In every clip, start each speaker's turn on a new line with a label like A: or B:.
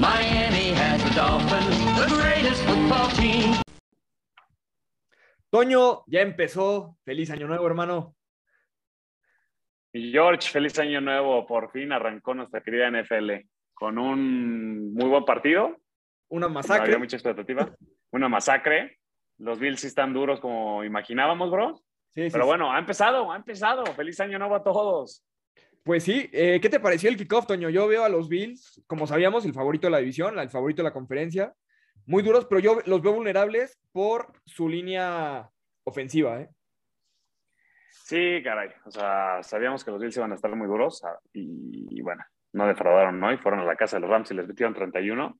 A: Miami has the Dolphins, the greatest football team.
B: Toño, ya empezó. Feliz año nuevo, hermano.
C: Y George, feliz año nuevo. Por fin arrancó nuestra querida NFL con un muy buen partido.
B: Una
C: No
B: masacre.
C: había mucha expectativa. Una masacre. Los Bills sí están duros como imaginábamos, bro.
B: Sí, sí,
C: Pero
B: sí.
C: bueno, ha empezado, ha empezado. Feliz año nuevo a todos.
B: Pues sí, eh, ¿qué te pareció el kickoff, Toño? Yo veo a los Bills, como sabíamos, el favorito de la división, el favorito de la conferencia. Muy duros, pero yo los veo vulnerables por su línea ofensiva, ¿eh?
C: Sí, caray. O sea, sabíamos que los Bills iban a estar muy duros ah, y, y bueno, no defraudaron, ¿no? Y fueron a la casa de los Rams y les metieron 31.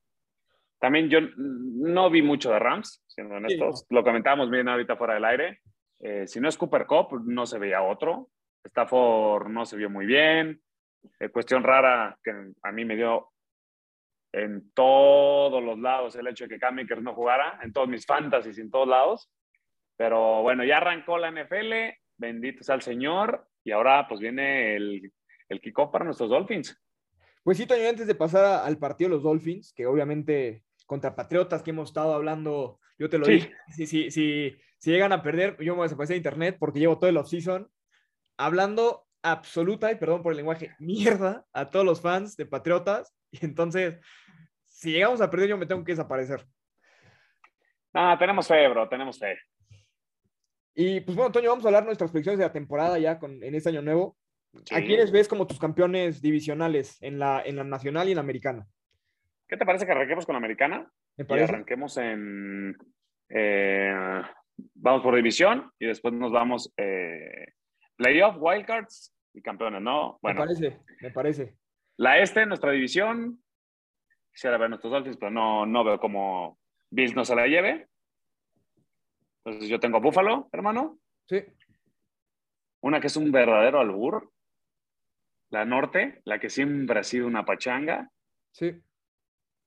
C: También yo no vi mucho de Rams, siendo honestos. Lo comentábamos bien ahorita fuera del aire. Eh, si no es Cooper Cup, no se veía otro. Stafford no se vio muy bien. Eh, cuestión rara que a mí me dio en todos los lados el hecho de que Cam Akers no jugara, en todos mis fantasies, en todos lados. Pero bueno, ya arrancó la NFL, bendito sea el Señor, y ahora pues viene el, el kickoff para nuestros Dolphins.
B: Pues sí, Toño, antes de pasar al partido de los Dolphins, que obviamente contra Patriotas que hemos estado hablando, yo te lo
C: Sí.
B: dije, si, si, si, si llegan a perder, yo me voy a desaparecer de internet porque llevo todo el offseason hablando absoluta, y perdón por el lenguaje, mierda a todos los fans de Patriotas. Y entonces, si llegamos a perder, yo me tengo que desaparecer.
C: Ah, tenemos fe, bro, tenemos fe.
B: Y pues bueno, Toño, vamos a hablar nuestras predicciones de la temporada ya con, en este año nuevo. ¿A quiénes ves como tus campeones divisionales en la, en la nacional y en la americana?
C: ¿Qué te parece que arranquemos con la americana?
B: ¿Me
C: Y
B: parece?
C: arranquemos en... eh, vamos por división y después nos vamos eh, playoff, wildcards y campeones, ¿no? Bueno,
B: Me parece, me parece.
C: la este, nuestra división, quisiera ver nuestros Dolphins, pero no, no veo cómo Bills no se la lleve. Entonces yo tengo a Buffalo, hermano.
B: Sí.
C: Una que es un verdadero albur. La norte, la que siempre ha sido una pachanga.
B: Sí.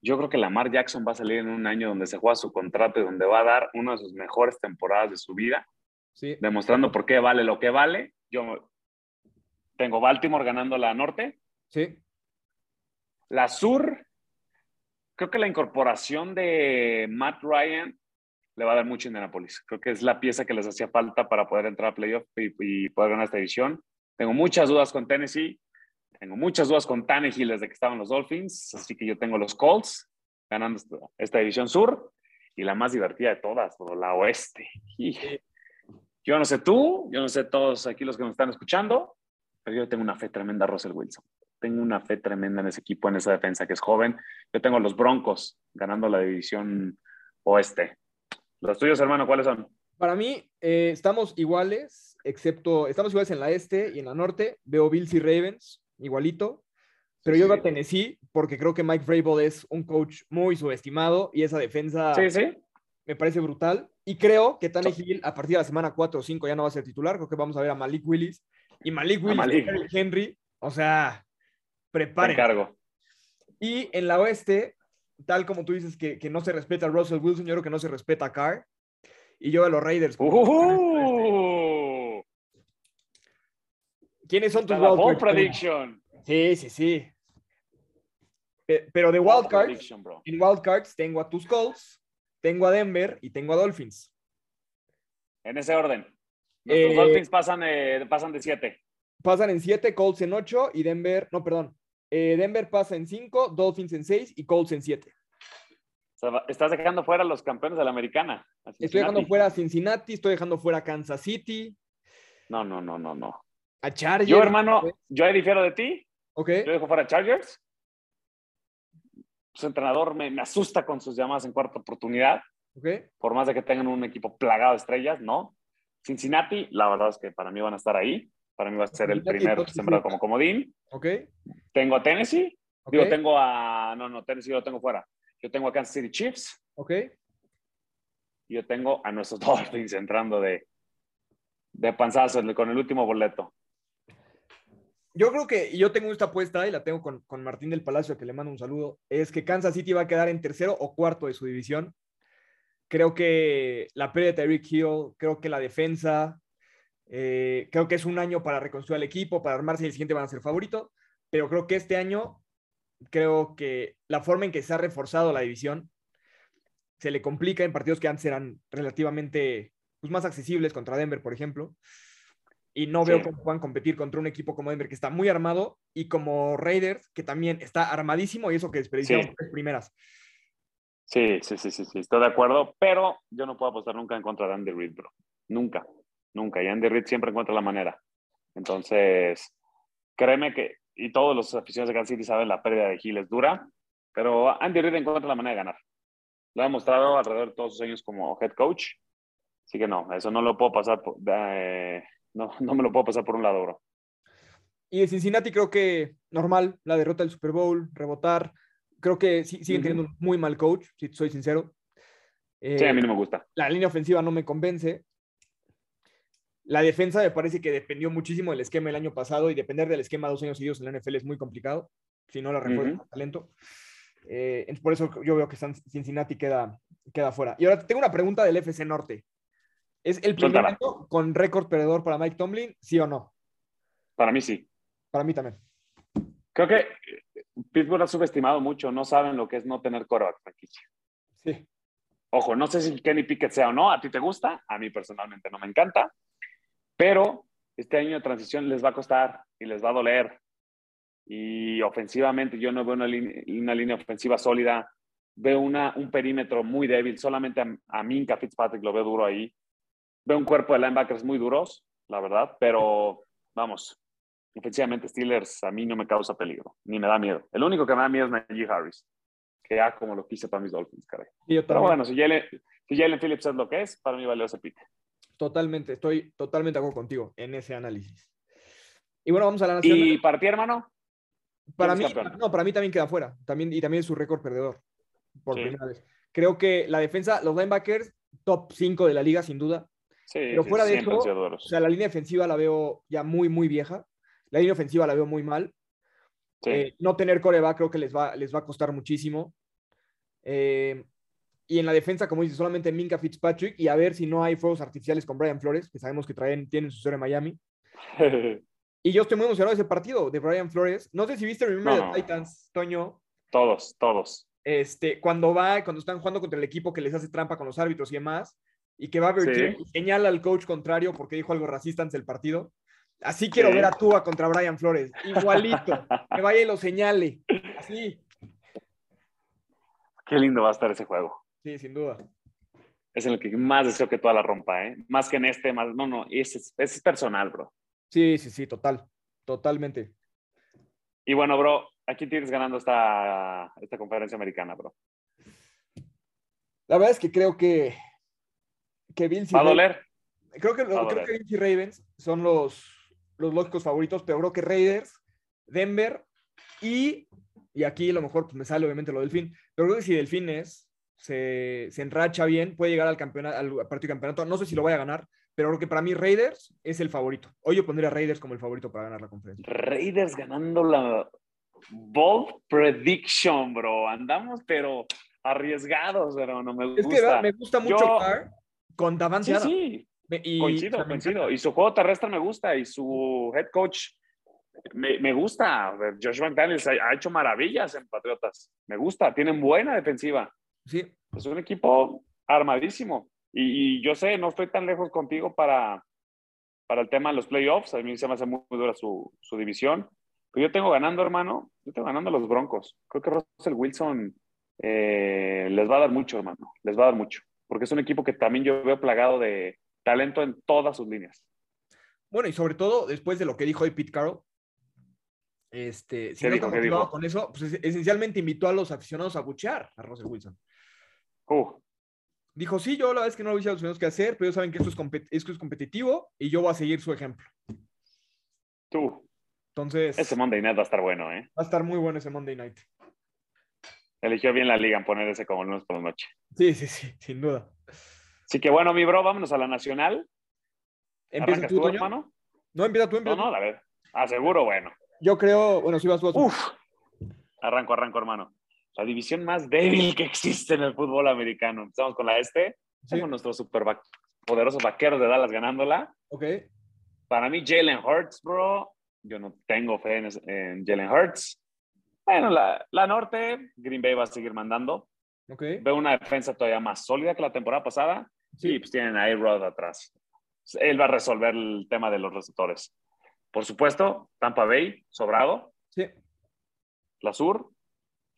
C: Yo creo que Lamar Jackson va a salir en un año donde se juega su contrato y donde va a dar una de sus mejores temporadas de su vida,
B: Sí.
C: demostrando por qué vale lo que vale. Yo tengo Baltimore ganando la norte.
B: Sí.
C: La sur, creo que la incorporación de Matt Ryan le va a dar mucho a Indianapolis. Creo que es la pieza que les hacía falta para poder entrar a playoff y, y poder ganar esta división. Tengo muchas dudas con Tennessee. Tengo muchas dudas con Tannehill desde que estaban los Dolphins. Así que yo tengo los Colts ganando esta, esta división sur y la más divertida de todas, la oeste. Y yo no sé tú, yo no sé todos aquí los que nos están escuchando, pero yo tengo una fe tremenda a Russell Wilson. Tengo una fe tremenda en ese equipo, en esa defensa que es joven. Yo tengo los Broncos ganando la división oeste. Los tuyos, hermano, ¿cuáles son?
B: Para mí, eh, estamos iguales, excepto, estamos iguales en la este y en la norte. Veo Bills y Ravens, igualito. Pero yo
C: Sí.
B: a Tennessee porque creo que Mike Vrabel es un coach muy subestimado y esa defensa
C: sí.
B: me parece brutal. Y creo que Tannehill a partir de la semana 4 o 5 ya no va a ser titular. Creo que vamos a ver a Malik Willis. Y Malik Willis,
C: Malik.
B: Henry, o sea, preparen.
C: encargo.
B: Y en la oeste, tal como tú dices que, que no se respeta a Russell Wilson, yo creo que no se respeta a Carr. Y yo a los Raiders.
C: Uh,
B: ¿Quiénes son tus wildcards?
C: prediction.
B: Sí, sí, sí. Pe- Pero de wildcards, en wildcards tengo a tus Colts, tengo a Denver y tengo a Dolphins.
C: En ese orden. Nuestros
B: Eh,
C: Dolphins pasan, eh, pasan de 7.
B: Pasan en 7, Colts en 8 y Denver, no, perdón. Eh, Denver pasa en 5, Dolphins en 6 y Colts en 7.
C: estás dejando fuera a los campeones de la americana.
B: Estoy dejando fuera a Cincinnati, estoy dejando fuera a Kansas City,
C: No, no, no, no, no.
B: a Chargers.
C: Yo, hermano, yo ahí difiero de ti.
B: Ok,
C: Yo dejo fuera a Chargers. Su entrenador me, me asusta con sus llamadas en cuarta oportunidad.
B: ok.
C: Por más de que tengan un equipo plagado de estrellas, no. Cincinnati, la verdad es que para mí van a estar ahí. Para mí va a ser el primer sembrado como comodín.
B: Ok,
C: Tengo a Tennessee.
B: ok,
C: Digo, tengo a. No, no, Tennessee lo tengo fuera. Yo tengo a Kansas City Chiefs.
B: ok.
C: Y yo tengo a nuestros Dolphins entrando de, de panzazo con el último boleto.
B: Yo creo que, yo tengo esta apuesta y la tengo con, con Martín del Palacio, que le mando un saludo, es que Kansas City va a quedar en tercero o cuarto de su división. Creo que la pérdida de Tyreek Hill, creo que la defensa, eh, creo que es un año para reconstruir el equipo, para armarse y el siguiente van a ser favorito, pero creo que este año creo que la forma en que se ha reforzado la división se le complica en partidos que antes eran relativamente pues, más accesibles contra Denver, por ejemplo. Y no veo
C: Sí.
B: cómo puedan competir contra un equipo como Denver que está muy armado y como Raiders que también está armadísimo y eso que desperdiciaron
C: Sí.
B: tres primeras.
C: Sí, sí, sí, sí, sí, estoy de acuerdo, pero yo no puedo apostar nunca en contra de Andy Reid, bro. Nunca, nunca. Y Andy Reid siempre encuentra la manera. Entonces, créeme que, y todos los aficionados de Kansas City saben, la pérdida de Hill es dura, pero Andy Reid encuentra la manera de ganar. Lo ha demostrado alrededor de todos sus años como head coach. Así que no, eso no lo puedo pasar, por- eh, no, no me lo puedo pasar por un lado, bro.
B: Y de Cincinnati creo que normal, la derrota del Super Bowl, rebotar. Creo que sí- siguen teniendo un muy mal coach, si soy sincero.
C: Sí,
B: Eh,
C: a mí no me gusta.
B: la línea ofensiva no me convence. La defensa me parece que dependió muchísimo del esquema el año pasado y depender del esquema dos años seguidos en la NFL es muy complicado si no la refuerzas
C: Ujú.
B: con talento. Eh, por eso yo veo que Cincinnati queda, queda fuera. Y ahora tengo una pregunta del FC Norte. ¿Es el primer año con récord perdedor para Mike Tomlin? ¿Sí o no?
C: Para mí sí.
B: Para mí también.
C: Creo que eh, Pittsburgh ha subestimado mucho, no saben lo que es no tener coreback franquicia.
B: Sí.
C: Ojo, no sé si Kenny Pickett sea o no, a ti te gusta, a mí personalmente no me encanta, pero este año de transición les va a costar y les va a doler. Y ofensivamente yo no veo una, línea- una línea ofensiva sólida, veo una, un perímetro muy débil, solamente a, a Minka Fitzpatrick lo veo duro ahí. Veo un cuerpo de linebackers muy duros, la verdad, pero vamos, ofensivamente Steelers a mí no me causa peligro, ni me da miedo. El único que me da miedo es Najee Harris, que ya como lo quise para mis Dolphins, caray. Pero bueno, si Jalen, si Jalen Phillips es lo que es, para mí valió ese pick.
B: Totalmente, estoy totalmente de acuerdo contigo en ese análisis. Y bueno, vamos a la nacional.
C: Y para ti, hermano,
B: para
C: ¿quién
B: mí,
C: campeón?
B: no, para mí también queda fuera. También, y también es su récord perdedor. Por
C: Sí.
B: primera vez. Creo que la defensa, los linebackers, top 5 de la liga, sin duda.
C: Sí,
B: Pero
C: sí,
B: fuera de eso. O sea, la línea defensiva la veo ya muy, muy vieja. La línea ofensiva la veo muy mal.
C: Sí.
B: Eh, no tener coreback creo que les va, les va a costar muchísimo. Eh, y en la defensa, como dices, solamente Minka Fitzpatrick y a ver si no hay fuegos artificiales con Brian Flores, que sabemos que traen, tienen su historia en Miami. Y yo estoy muy emocionado de ese partido de Brian Flores. No sé si viste Remember
C: No.
B: the Titans, Toño.
C: todos, todos.
B: Este, cuando va, cuando están jugando contra el equipo que les hace trampa con los árbitros y demás, y que va a Bertier
C: Sí.
B: y señala al coach contrario porque dijo algo racista antes del partido. Así quiero
C: Sí.
B: ver a Tua contra Brian Flores. Igualito. que vaya y lo señale. Así.
C: Qué lindo va a estar ese juego.
B: Sí, sin duda.
C: Es en el que más deseo que toda la rompa, ¿eh? Más que en este, más. No, no, ese es, personal, bro.
B: Sí, sí, sí, total. Totalmente.
C: Y bueno, bro, aquí tienes ganando esta, esta conferencia americana, bro.
B: La verdad es que creo que, que Bills y
C: ¿Va a
B: Ravens-
C: doler?
B: Creo que,
C: a
B: creo que Bills y Ravens son los, los lógicos favoritos, pero creo que Raiders, Denver y, y aquí a lo mejor pues, me sale obviamente lo del fin, pero creo que si Delfín es, se, se enracha bien, puede llegar al, campeonato, al partido de campeonato. No sé si lo vaya a ganar, pero creo que para mí Raiders es el favorito. Hoy yo pondría a Raiders como el favorito para ganar la conferencia.
C: Raiders ganando la bold prediction, bro. Andamos, pero arriesgados, pero no me
B: Es
C: gusta.
B: que ¿verdad? me gusta mucho
C: Yo-
B: Carr con Davante
C: Sí,
B: Adams.
C: sí,
B: Me- y-
C: coincido, coincido. Y su juego terrestre me gusta y su head coach me, me gusta. Josh McDaniels ha, ha hecho maravillas en Patriotas. Me gusta, tienen buena defensiva.
B: Sí,
C: Es un equipo armadísimo. Y, y yo sé, no estoy tan lejos contigo para, para el tema de los playoffs. A mí se me hace muy, muy dura su, su división. Pero yo tengo ganando, hermano. Yo tengo ganando a los Broncos. Creo que Russell Wilson eh, les va a dar mucho, hermano. Les va a dar mucho. Porque es un equipo que también yo veo plagado de talento en todas sus líneas.
B: Bueno, y sobre todo después de lo que dijo hoy Pete Carroll, este, si
C: ¿Qué
B: no
C: dijo?
B: está
C: ¿Qué
B: motivado con eso, pues es- esencialmente invitó a los aficionados a buchear a Russell Wilson.
C: Uh,
B: Dijo, sí, yo la verdad es que no lo hice a los aficionados que hacer, pero ellos saben que esto es, compet- esto es competitivo y yo voy a seguir su ejemplo.
C: tú.
B: Entonces,
C: Ese Monday Night va a estar bueno, ¿eh?
B: va a estar muy bueno ese Monday Night.
C: Eligió bien la liga en poner ese como lunes por la noche.
B: Sí, sí, sí, sin duda.
C: Así que bueno, mi bro, vámonos a la nacional.
B: ¿Empiezas
C: ¿Arrancas
B: tú,
C: hermano?
B: No, empieza tú,
C: No,
B: empieza
C: no,
B: tú.
C: la verdad. Ah, seguro, bueno.
B: Yo creo, bueno, si vas tú, vas tú.
C: Uf. Arranco, arranco, hermano. La división más débil que existe en el fútbol americano. Empezamos con la este.
B: Sí.
C: Tengo nuestros super va- poderosos vaqueros de Dallas ganándola.
B: Ok.
C: Para mí, Jalen Hurts, bro. Yo no tengo fe en, en Jalen Hurts. Bueno, la, la norte, Green Bay va a seguir mandando.
B: Ok.
C: Veo una defensa todavía más sólida que la temporada pasada.
B: Sí.
C: Y pues tienen a A-Rod atrás. Él va a resolver el tema de los receptores. Por supuesto, Tampa Bay, sobrado.
B: Sí.
C: La sur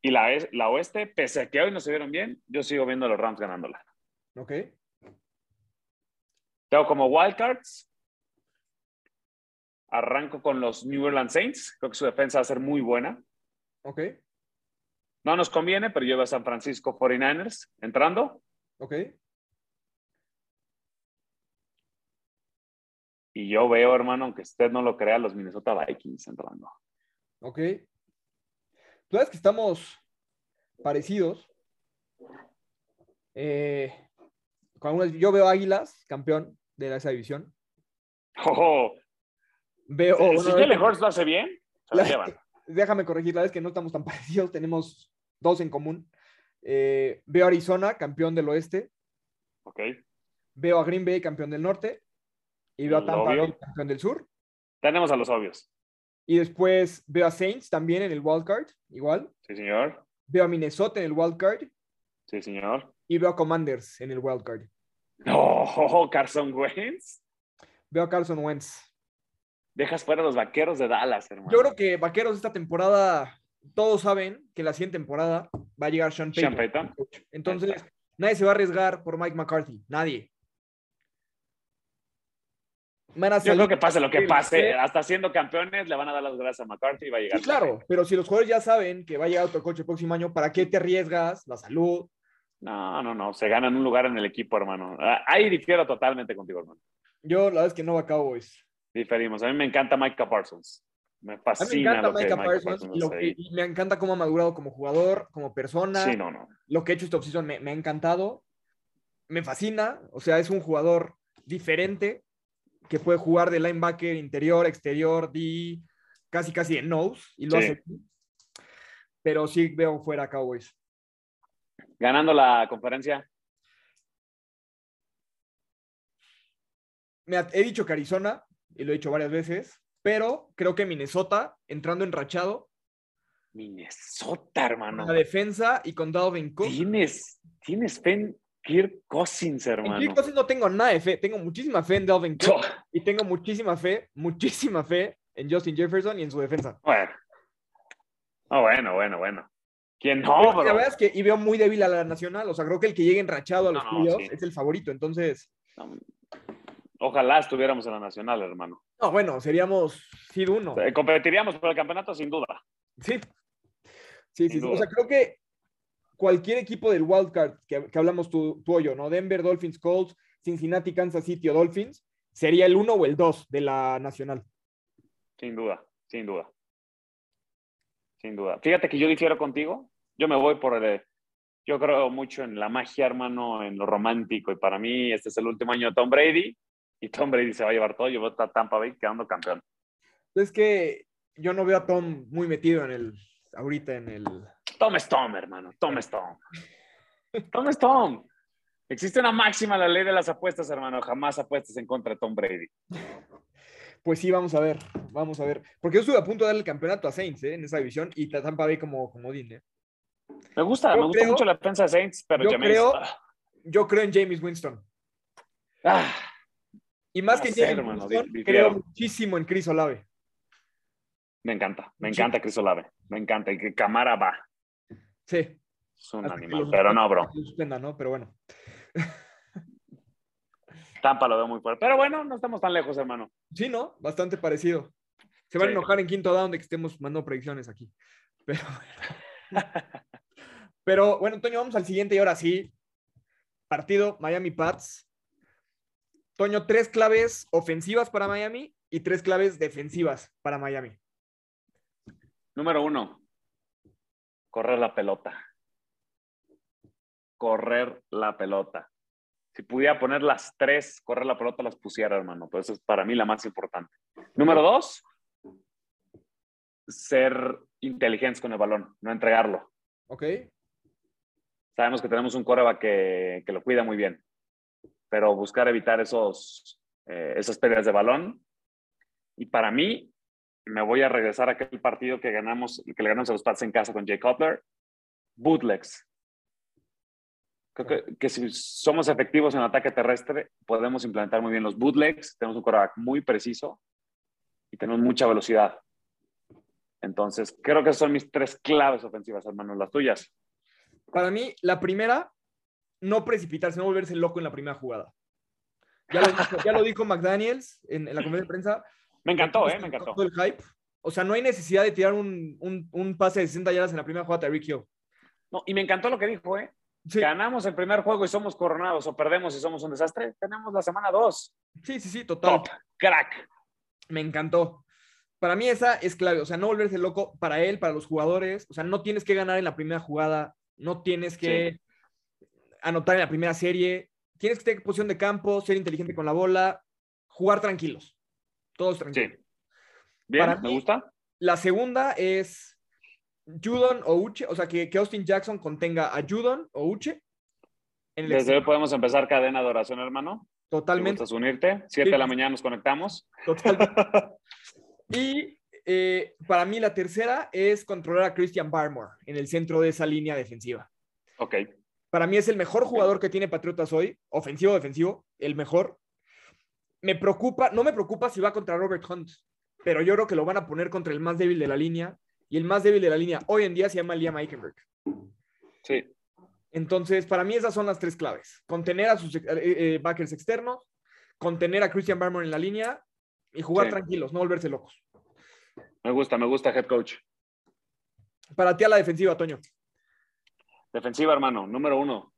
C: y la, la oeste, pese a que hoy no se vieron bien, yo sigo viendo a los Rams ganándola.
B: Ok.
C: Tengo como wildcards. Arranco con los New Orleans Saints. Creo que su defensa va a ser muy buena.
B: Ok.
C: No nos conviene, pero yo veo a San Francisco 49ers entrando.
B: Ok.
C: Y yo veo, hermano, aunque usted no lo crea, los Minnesota Vikings entrando.
B: Ok. Tú sabes que estamos parecidos. Eh, con yo veo Águilas, campeón de esa división.
C: ¡Oh!
B: Veo,
C: si
B: bueno,
C: Jalen Hurts lo hace bien, se lo
B: La-
C: llevan.
B: Déjame corregir, la vez que no estamos tan parecidos, tenemos dos en común. Eh, veo a Arizona, campeón del oeste.
C: Ok.
B: Veo a Green Bay, campeón del norte. Y veo a Tampa. Bay, campeón del sur.
C: Tenemos a los obvios.
B: Y después veo a Saints también en el wildcard, igual.
C: Sí, señor.
B: Veo a Minnesota en el wildcard.
C: Sí, señor.
B: Y veo a Commanders en el wildcard.
C: No, Carson Wentz.
B: Veo a Carson Wentz.
C: Dejas fuera a los vaqueros de Dallas, hermano.
B: Yo creo que Vaqueros esta temporada, todos saben que la siguiente temporada va a llegar Sean Payton.
C: Sean Payton.
B: coach. Entonces, nadie se va a arriesgar por Mike McCarthy. Nadie.
C: Yo creo que pase lo que pase, hasta siendo campeones, le van a dar las gracias a McCarthy y va a llegar.
B: Sí, claro, pero si los jugadores ya saben que va a llegar otro coche el próximo año, ¿para qué te arriesgas? La salud.
C: No, no, no. Se ganan un lugar en el equipo, hermano. Ah, Ahí difiero totalmente contigo, hermano.
B: Yo, la verdad es que no va a Cowboys.
C: Diferimos. A mí me encanta Micah Parsons. Me
B: A mí me
C: fascina
B: encanta
C: lo que
B: Micah
C: Micah
B: Parsons
C: Parsons
B: y, lo que- me encanta cómo ha madurado como jugador, como persona.
C: Sí, no, no.
B: Lo que ha hecho esta offseason me, me ha encantado. Me fascina. O sea, es un jugador diferente que puede jugar de linebacker, interior, exterior, D, casi casi de nose y lo
C: Sí.
B: hace. Pero sí veo fuera a Cowboys.
C: Ganando la conferencia.
B: Me he dicho que Arizona, y lo he dicho varias veces, pero creo que Minnesota, entrando enrachado,
C: Minnesota, hermano.
B: con la defensa y con Dalvin Cook.
C: Tienes, tienes fe en Kirk Cousins,
B: En
C: hermano.
B: Kirk Cousins no tengo nada de fe, tengo muchísima fe en Dalvin Cook
C: Oh,
B: y tengo muchísima fe, muchísima fe en Justin Jefferson y en su defensa.
C: Bueno. Oh, bueno, bueno, bueno. ¿Quién no, bro?
B: la verdad es que y veo muy débil a la nacional, o sea, creo que el que llegue enrachado a los
C: No, no,
B: playoffs
C: sí.
B: es el favorito, entonces,
C: No, Ojalá estuviéramos en la nacional, hermano.
B: no, bueno, seríamos seed uno.
C: Eh, Competiríamos por el campeonato sin duda.
B: Sí. Sí, sí,
C: Sin
B: sí. O sea, creo que cualquier equipo del wildcard que, que hablamos tú, tú o yo, ¿no? Denver, Dolphins, Colts, Cincinnati, Kansas City o Dolphins, sería el uno o el dos de la nacional.
C: Sin duda, sin duda. Sin duda. Fíjate que yo difiero contigo. Yo me voy por el. Yo creo mucho en la magia, hermano, en lo romántico. Y para mí, este es el último año de Tom Brady. Y Tom Brady se va a llevar todo. Yo voy a Tampa Bay quedando campeón.
B: Es que yo no veo a Tom muy metido en el, ahorita en el...
C: Tom es Tom, hermano. Tom es Tom. Tom es Tom. Existe una máxima en la ley de las apuestas, hermano. Jamás apuestas en contra de Tom Brady.
B: Pues sí, vamos a ver, vamos a ver. Porque yo estuve a punto de darle el campeonato a Saints ¿eh? en esa división y Tampa Bay como, como ¿eh?
C: Me gusta,
B: Yo
C: me gusta mucho la defensa de Saints, pero
B: yo
C: Jameis-
B: creo-
C: ah,
B: Yo creo en James Winston.
C: ah,
B: Y más que en Winston,
C: di-
B: creo muchísimo en Chris Olave.
C: me encanta, me encanta Chris Olave. Me encanta. Y que Camara va.
B: Sí.
C: Es un
B: hasta
C: animal. Pero no, bro.
B: suspenda, ¿no? Pero bueno.
C: Tampa lo veo muy fuerte. Pero bueno, no estamos tan lejos, hermano.
B: Sí, ¿no? Bastante parecido. Se van
C: Sí.
B: a enojar en quinto down de que estemos mandando predicciones aquí. Pero, pero bueno, Toño, vamos al siguiente y ahora sí. Partido Miami Pats. Toño, tres claves ofensivas para Miami y tres claves defensivas para Miami.
C: Número uno, correr la pelota. Correr la pelota. Si pudiera poner las tres, correr la pelota, las pusiera, hermano. Pero eso es para mí la más importante. Número dos, ser inteligentes con el balón, no entregarlo.
B: ¿Ok?
C: Sabemos que tenemos un coreback que, que lo cuida muy bien, pero buscar evitar esos, eh, esas pérdidas de balón. Y para mí, me voy a regresar a aquel partido que ganamos, que le ganamos a los Pats en casa con Jay Cutler. Bootlegs. Creo que, que, si somos efectivos en ataque terrestre, podemos implementar muy bien los bootlegs. Tenemos un quarterback muy preciso y tenemos mucha velocidad. Entonces, creo que son mis tres claves ofensivas, hermano, las tuyas.
B: Para mí, la primera, no precipitarse, no volverse loco en la primera jugada. Ya lo, dijo, ya lo dijo McDaniels en, en, la conferencia de prensa.
C: Me encantó, ¿eh? Me encantó.
B: El hype. O sea, no hay necesidad de tirar un, un, un pase de 60 yardas en la primera jugada de Rick Hill.
C: No, y me encantó lo que dijo, ¿eh? Sí. Ganamos el primer juego y somos coronados, o perdemos y somos un desastre. Tenemos la semana 2.
B: Sí, sí, sí, total.
C: Top, crack.
B: Me encantó. Para mí esa es clave, o sea, no volverse loco para él, para los jugadores. O sea, no tienes que ganar en la primera jugada, no tienes que sí. Anotar en la primera serie. Tienes que tener posición de campo, ser inteligente con la bola, jugar tranquilos. Todos tranquilos.
C: Sí. Bien, Para me mí, gusta.
B: La segunda es Judon o Uche, o sea, que, que, Austin Jackson contenga a Judon o Uche.
C: En Desde hoy podemos empezar cadena de oración, hermano.
B: Totalmente.
C: ¿Te unirte? Siete sí. de la mañana nos conectamos.
B: Totalmente. y eh, para mí la tercera es controlar a Christian Barmore en el centro de esa línea defensiva.
C: Ok.
B: Para mí es el mejor jugador que tiene Patriotas hoy, ofensivo o defensivo, el mejor. Me preocupa, no me preocupa si va contra Robert Hunt, pero yo creo que lo van a poner contra el más débil de la línea, y el más débil de la línea hoy en día se llama Liam Eichenberg.
C: Sí.
B: Entonces, para mí esas son las tres claves. Contener a sus eh, eh, backers externos, contener a Christian Barmore en la línea y jugar sí. tranquilos, no volverse locos.
C: Me gusta, me gusta, head coach.
B: Para ti a la defensiva, Toño.
C: Defensiva, hermano, número uno,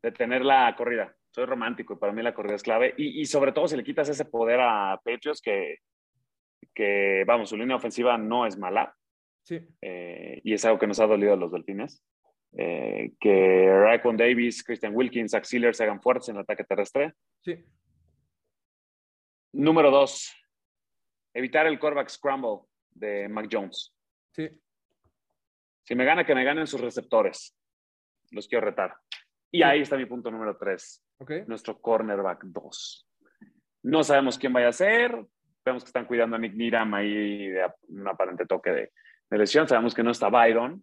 C: detener la corrida. Soy romántico y para mí la corrida es clave. Y, y sobre todo si le quitas ese poder a Patriots, que, que, vamos, su línea ofensiva no es mala.
B: Sí.
C: Eh, y es algo que nos ha dolido a los delfines. Eh, que Raquan Davis, Christian Wilkins, Auxiliar se hagan fuertes en el ataque terrestre.
B: Sí.
C: Número dos, evitar el quarterback scramble de Mac Jones.
B: Sí.
C: Si me gana, que me ganen sus receptores. Los quiero retar. Y ahí está mi punto número tres.
B: Okay.
C: Nuestro cornerback dos. No sabemos quién vaya a ser. Vemos que están cuidando a Nick Niram ahí de un aparente toque de, de lesión. Sabemos que no está Byron.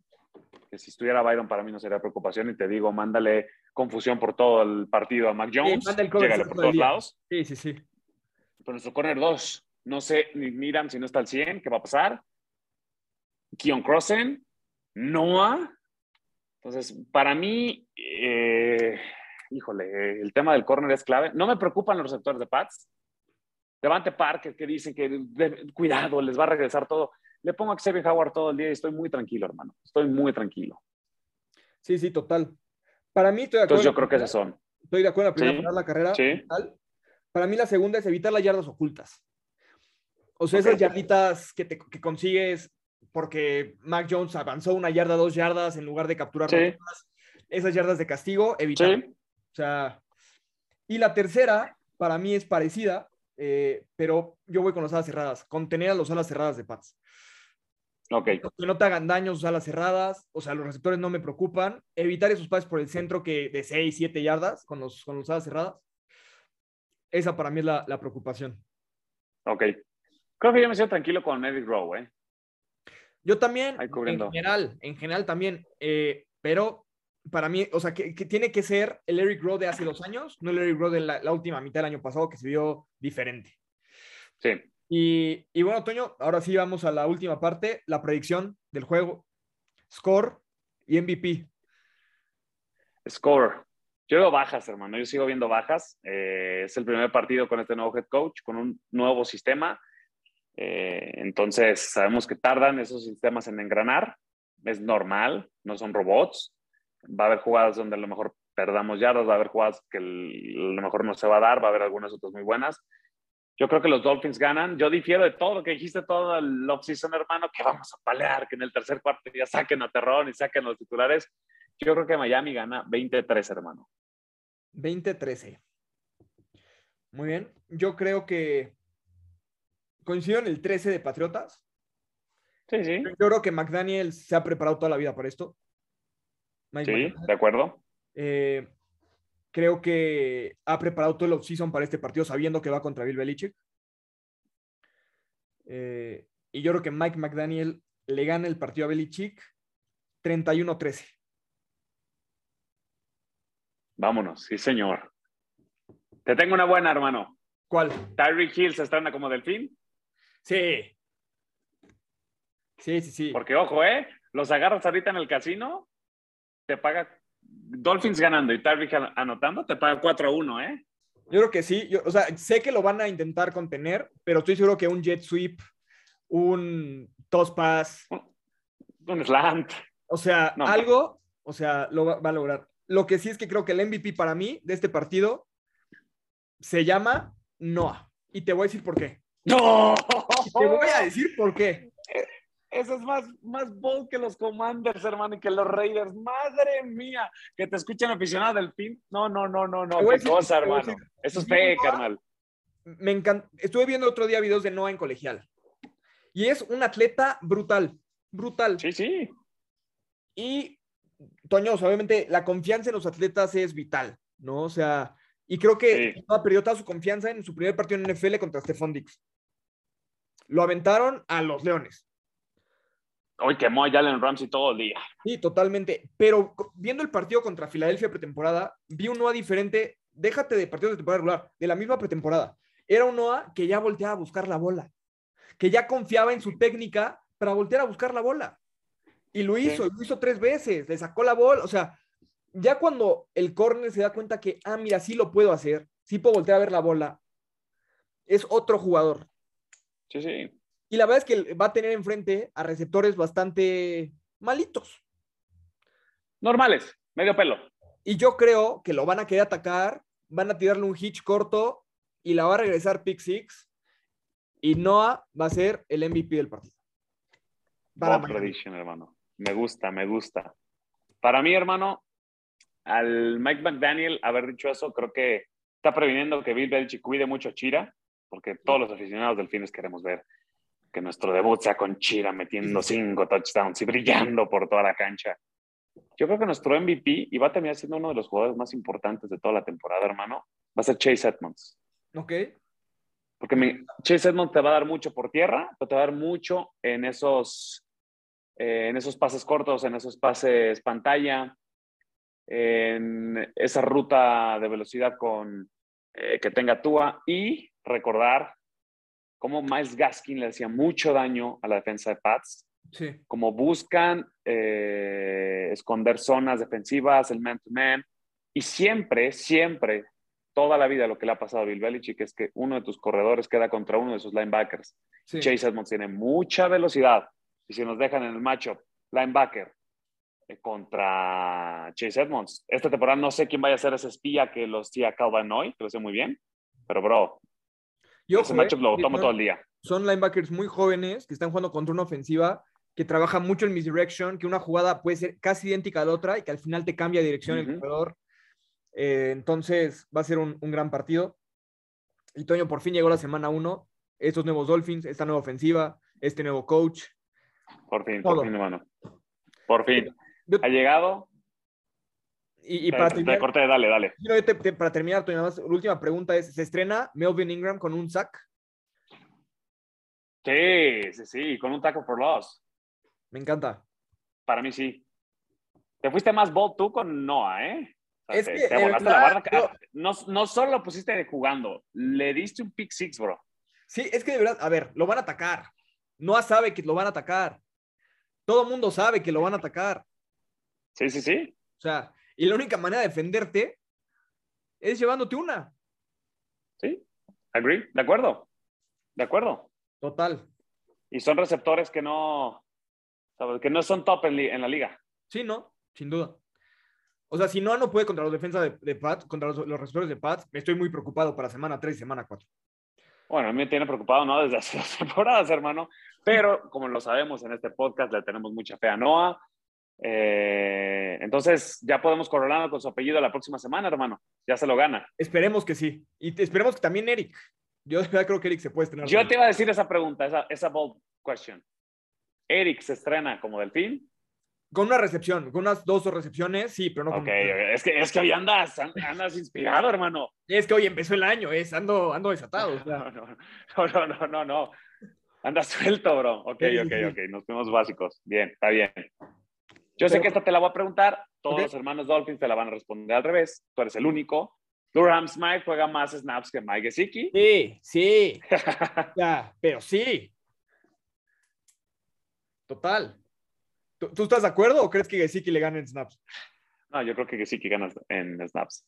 C: Que si estuviera Byron para mí no sería preocupación. Y te digo, mándale confusión por todo el partido a Mac Jones.
B: Sí, el
C: Llegale por todos lados.
B: Sí, sí, sí.
C: Pero nuestro corner 2, no sé, ni Niram si no está al 100, ¿qué va a pasar? Keon Crossen, Noah. Entonces, para mí, eh, híjole, el tema del corner es clave. No me preocupan los receptores de Pats. Devante Parker, que dicen que de, cuidado, les va a regresar todo. Le pongo a Xavier Howard todo el día y estoy muy tranquilo, hermano. Estoy muy tranquilo.
B: Sí, sí, total. Para mí, estoy de
C: acuerdo. Entonces, yo creo que esas son.
B: Estoy de acuerdo en la primera
C: sí,
B: la carrera.
C: Sí.
B: Total. Para mí, la segunda es evitar las yardas ocultas. O sea, esas okay. yarditas que, te, que consigues porque Mac Jones avanzó una yarda, dos yardas en lugar de capturar
C: sí.
B: esas yardas de castigo, evitar.
C: Sí.
B: O sea, y la tercera, para mí es parecida, eh, pero yo voy con las alas cerradas, contener a los alas cerradas de Pats.
C: Ok.
B: Que no te hagan daño sus alas cerradas, o sea, los receptores no me preocupan. Evitar esos pases por el centro que de 6, 7 yardas con los, con los alas cerradas. Esa para mí es la, la preocupación.
C: Ok. Creo que yo me siento tranquilo con Eric Rowe, ¿eh?
B: Yo también, en general, en general también, eh, pero para mí, o sea, que, que, tiene que ser el Eric Rowe de hace dos años, no el Eric Rowe de la, la última mitad del año pasado que se vio diferente.
C: Sí.
B: Y, y, bueno, Toño, ahora sí vamos a la última parte, la predicción del juego, score y MVP.
C: Score. Yo veo bajas, hermano. Yo sigo viendo bajas. Eh, es el primer partido con este nuevo head coach, con un nuevo sistema. Eh, entonces, sabemos que tardan esos sistemas en engranar. Es normal, no son robots. Va a haber jugadas donde a lo mejor perdamos yardas, va a haber jugadas que a lo mejor no se va a dar, va a haber algunas otras muy buenas. Yo creo que los Dolphins ganan. Yo difiero de todo lo que dijiste todo el offseason, hermano, que vamos a palear, que en el tercer cuarto ya saquen a Terrón y saquen los titulares. Yo creo que Miami gana 20-13, hermano.
B: 20-13. Muy bien. Yo creo que coincido en el 13 de Patriotas.
C: Sí, sí.
B: Yo creo que McDaniel se ha preparado toda la vida para esto.
C: Mike sí, McDaniel. de acuerdo.
B: Eh, creo que ha preparado todo el offseason para este partido sabiendo que va contra Bill Belichick. Eh, y yo creo que Mike McDaniel le gana el partido a Belichick 31-13.
C: Vámonos, sí, señor. Te tengo una buena, hermano.
B: ¿Cuál?
C: Tyreek Hill se estrena como delfín.
B: Sí. Sí, sí, sí.
C: Porque, ojo, ¿eh? Los agarras ahorita en el casino, te paga Dolphins ganando y an- anotando, te paga 4 a 1, ¿eh?
B: Yo creo que sí. Yo, o sea, sé que lo van a intentar contener, pero estoy seguro que un jet sweep, un toss pass,
C: Un slant.
B: o sea,
C: No.
B: algo, o sea, lo va, va a lograr. Lo que sí es que creo que el MVP para mí de este partido se llama Noah. Y te voy a decir por qué.
C: ¡No!
B: Te voy a decir por qué.
C: Eso es más, más bold que los Commanders, hermano, y que los Raiders. Madre mía, que te escuchan aficionados del fin. No, no, no, no, no. Qué
B: decir-
C: cosa, hermano.
B: decir-
C: Eso es fe, carnal.
B: Me encanta. Estuve viendo otro día videos de Noah en colegial. Y es un atleta brutal, brutal.
C: Sí, sí.
B: Y, Toño, obviamente la confianza en los atletas es vital, ¿no? O sea, y creo que
C: Sí.
B: Noah perdió toda su confianza en su primer partido en NFL contra Stephon Dix. Lo aventaron a los Leones.
C: Hoy quemó a Jalen Ramsey todo el día.
B: Sí, totalmente. Pero viendo el partido contra Filadelfia pretemporada, vi un Noah diferente. Déjate de partidos de temporada regular, de la misma pretemporada. Era un Noah que ya volteaba a buscar la bola, que ya confiaba en su técnica para voltear a buscar la bola. Y lo hizo, y lo hizo tres veces, le sacó la bola. O sea, ya cuando el corner se da cuenta que, ah, mira, sí lo puedo hacer, sí puedo voltear a ver la bola, es otro jugador.
C: Sí, sí.
B: Y la verdad es que va a tener enfrente a receptores bastante malitos.
C: Normales, medio pelo.
B: Y yo creo que lo van a querer atacar, van a tirarle un hitch corto y la va a regresar pick six. Y Noah va a ser el MVP del partido. Para
C: prediction, hermano. Me gusta, me gusta. Para mí, hermano, al Mike McDaniel haber dicho eso, creo que está previniendo que Bill Belichick cuide mucho a Chira, porque todos los aficionados del Fines queremos ver que nuestro debut sea con Chira metiendo cinco touchdowns y brillando por toda la cancha. Yo creo que nuestro MVP, y va a terminar siendo uno de los jugadores más importantes de toda la temporada, hermano, va a ser Chase Edmonds.
B: Ok.
C: Porque me- Chase Edmonds te va a dar mucho por tierra, pero te va a dar mucho en esos, eh, en esos pases cortos, en esos pases pantalla, en esa ruta de velocidad con, eh, que tenga Tua y recordar cómo Miles Gaskin le hacía mucho daño a la defensa de Pats,
B: Sí.
C: como buscan eh, esconder zonas defensivas, el man-to-man, y siempre, siempre, toda la vida lo que le ha pasado a Bill Belichick es que uno de tus corredores queda contra uno de sus linebackers.
B: sí.
C: Chase Edmonds tiene mucha velocidad, y si nos dejan en el matchup linebacker eh, contra Chase Edmonds, esta temporada no sé quién vaya a ser ese espía que los tía Calvin hoy, que lo sé muy bien, pero bro,
B: Yo
C: ese matchup lo tomo todo el día.
B: Son linebackers muy jóvenes que están jugando contra una ofensiva que trabaja mucho en misdirection, que una jugada puede ser casi idéntica a la otra y que al final te cambia de dirección el jugador. Eh, entonces va a ser un, un gran partido. Y Toño, por fin llegó la semana uno. Estos nuevos Dolphins, esta nueva ofensiva, este nuevo coach.
C: Por fin,
B: Todo.
C: por fin, hermano. Por fin.
B: Yo-
C: Ha llegado.
B: Y, para,
C: te,
B: terminar,
C: corté, dale, dale.
B: yo te- te- para terminar, más, la última pregunta es, ¿se estrena Melvin Ingram con un sack?
C: Sí, sí, sí, con un tackle for loss.
B: Me encanta.
C: Para mí sí. Te fuiste más bold tú con Noah, ¿eh? O sea,
B: Es
C: te,
B: que,
C: te volaste la. Ah, No, no solo lo pusiste jugando, le diste un pick six, bro.
B: Sí, es que de verdad, a ver, lo van a atacar. Noah sabe que lo van a atacar. Todo el mundo sabe que lo van a atacar.
C: Sí, sí, sí.
B: O sea, y la única manera de defenderte es llevándote una.
C: Sí. Agree. De acuerdo. De acuerdo.
B: Total.
C: Y son receptores que no, ¿sabes? que no son top en, la liga.
B: Sí, ¿no? Sin duda. O sea, si Noah no puede contra los defensas de, de Pats, contra los, los receptores de Pats, estoy muy preocupado para semana 3 y semana 4.
C: Bueno, a mí me tiene preocupado, ¿no? Desde hace dos temporadas, hermano. Pero como lo sabemos en este podcast, le tenemos mucha fe a Noah. Eh, entonces, ya podemos coronarlo con su apellido la próxima semana, hermano. Ya se lo gana.
B: Esperemos que sí. Y esperemos que también Eric. Yo creo que Eric se puede estrenar.
C: Yo te iba a decir esa pregunta, esa, esa bold question. Eric se estrena como delfín.
B: Con una recepción, con unas dos o recepciones, sí, pero no con
C: Ok, es que, es que hoy andas, andas inspirado, hermano.
B: Es que hoy empezó el año, es, ando, ando desatado. o sea.
C: No, no, no, no, no, no. Anda suelto, bro. Ok, ok, ok. Nos fuimos básicos. Bien, está bien. Yo sé que esta te la voy a preguntar. Todos los hermanos Dolphins te la van a responder al revés. Tú eres el único. Durham Smythe juega más snaps que Mike Gesicki.
B: Sí, sí. Ya, pero sí. Total. ¿Tú, tú estás de acuerdo o crees que Gesicki le gana en snaps?
C: no, yo creo que Gesicki gana en snaps.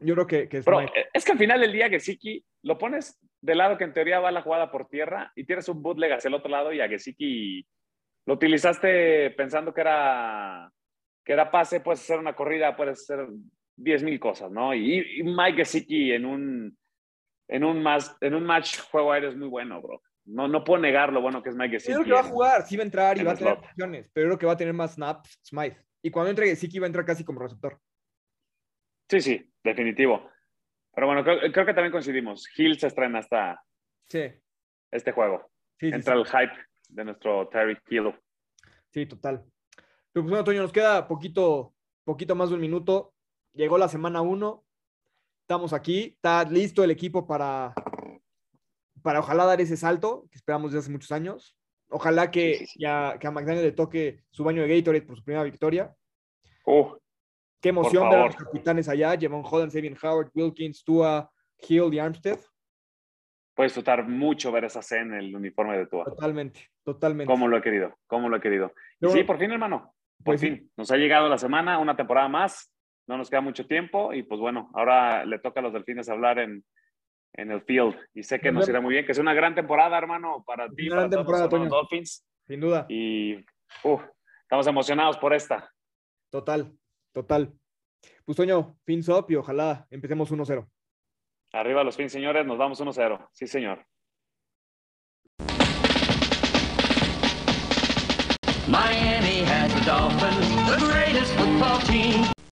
B: Yo creo que, que es
C: Pero
B: Mike.
C: es que al final del día Gesicki lo pones del lado que en teoría va la jugada por tierra y tienes un bootleg hacia el otro lado y a Gesicki lo utilizaste pensando que era, que era pase, puedes hacer una corrida, puedes hacer 10 mil cosas, ¿no? Y, y Mike Gesicki en un, en, un más, en un match juego aéreo es muy bueno, bro. No, no puedo negar lo bueno que es Mike
B: Yo creo
C: Gesicki.
B: que va a jugar, sí va a entrar y
C: en
B: va a tener opciones, pero yo creo que va a tener más snaps Smythe. Y cuando entre Gesicki va a entrar casi como receptor.
C: Sí, sí, definitivo. Pero bueno, creo, creo que también coincidimos. Hill se estrena hasta
B: Sí,
C: este juego.
B: sí.
C: Entra
B: sí.
C: el hype de nuestro Terry Hill.
B: Sí, total. Pero pues bueno, Toño, nos queda poquito, poquito más de un minuto. Llegó la semana uno. Estamos aquí. Está listo el equipo para, para ojalá dar ese salto que esperamos desde hace muchos años. Ojalá que,
C: Sí, sí, sí.
B: ya- que a McDaniel le toque su baño de Gatorade por su primera victoria.
C: Uh,
B: Qué emoción ver a los capitanes allá. Javon Holland, Sabian Howard, Wilkins, Tua, Hill y Armstead.
C: Puede disfrutar mucho ver esa escena en el uniforme de Tua.
B: Totalmente, totalmente.
C: Cómo lo he querido, cómo lo he querido. Sí, por fin, hermano. Por
B: Pues sí.
C: fin. Nos ha llegado la semana, una temporada más. No nos queda mucho tiempo. Y pues bueno, ahora le toca a los delfines hablar en, en el field. Y sé que
B: Nos
C: nos irá muy bien, que es una gran temporada, hermano, para ti,
B: Gran
C: para todos
B: temporada,
C: los hermanos
B: Toño.
C: Dolphins.
B: Sin duda.
C: Y uh, estamos emocionados por esta.
B: Total, total. Pues Toño, fins up y ojalá empecemos 1-0.
C: Arriba los fins, señores. Nos vamos 1-0. Sí, señor.
A: Miami has the Dolphins, the greatest football team.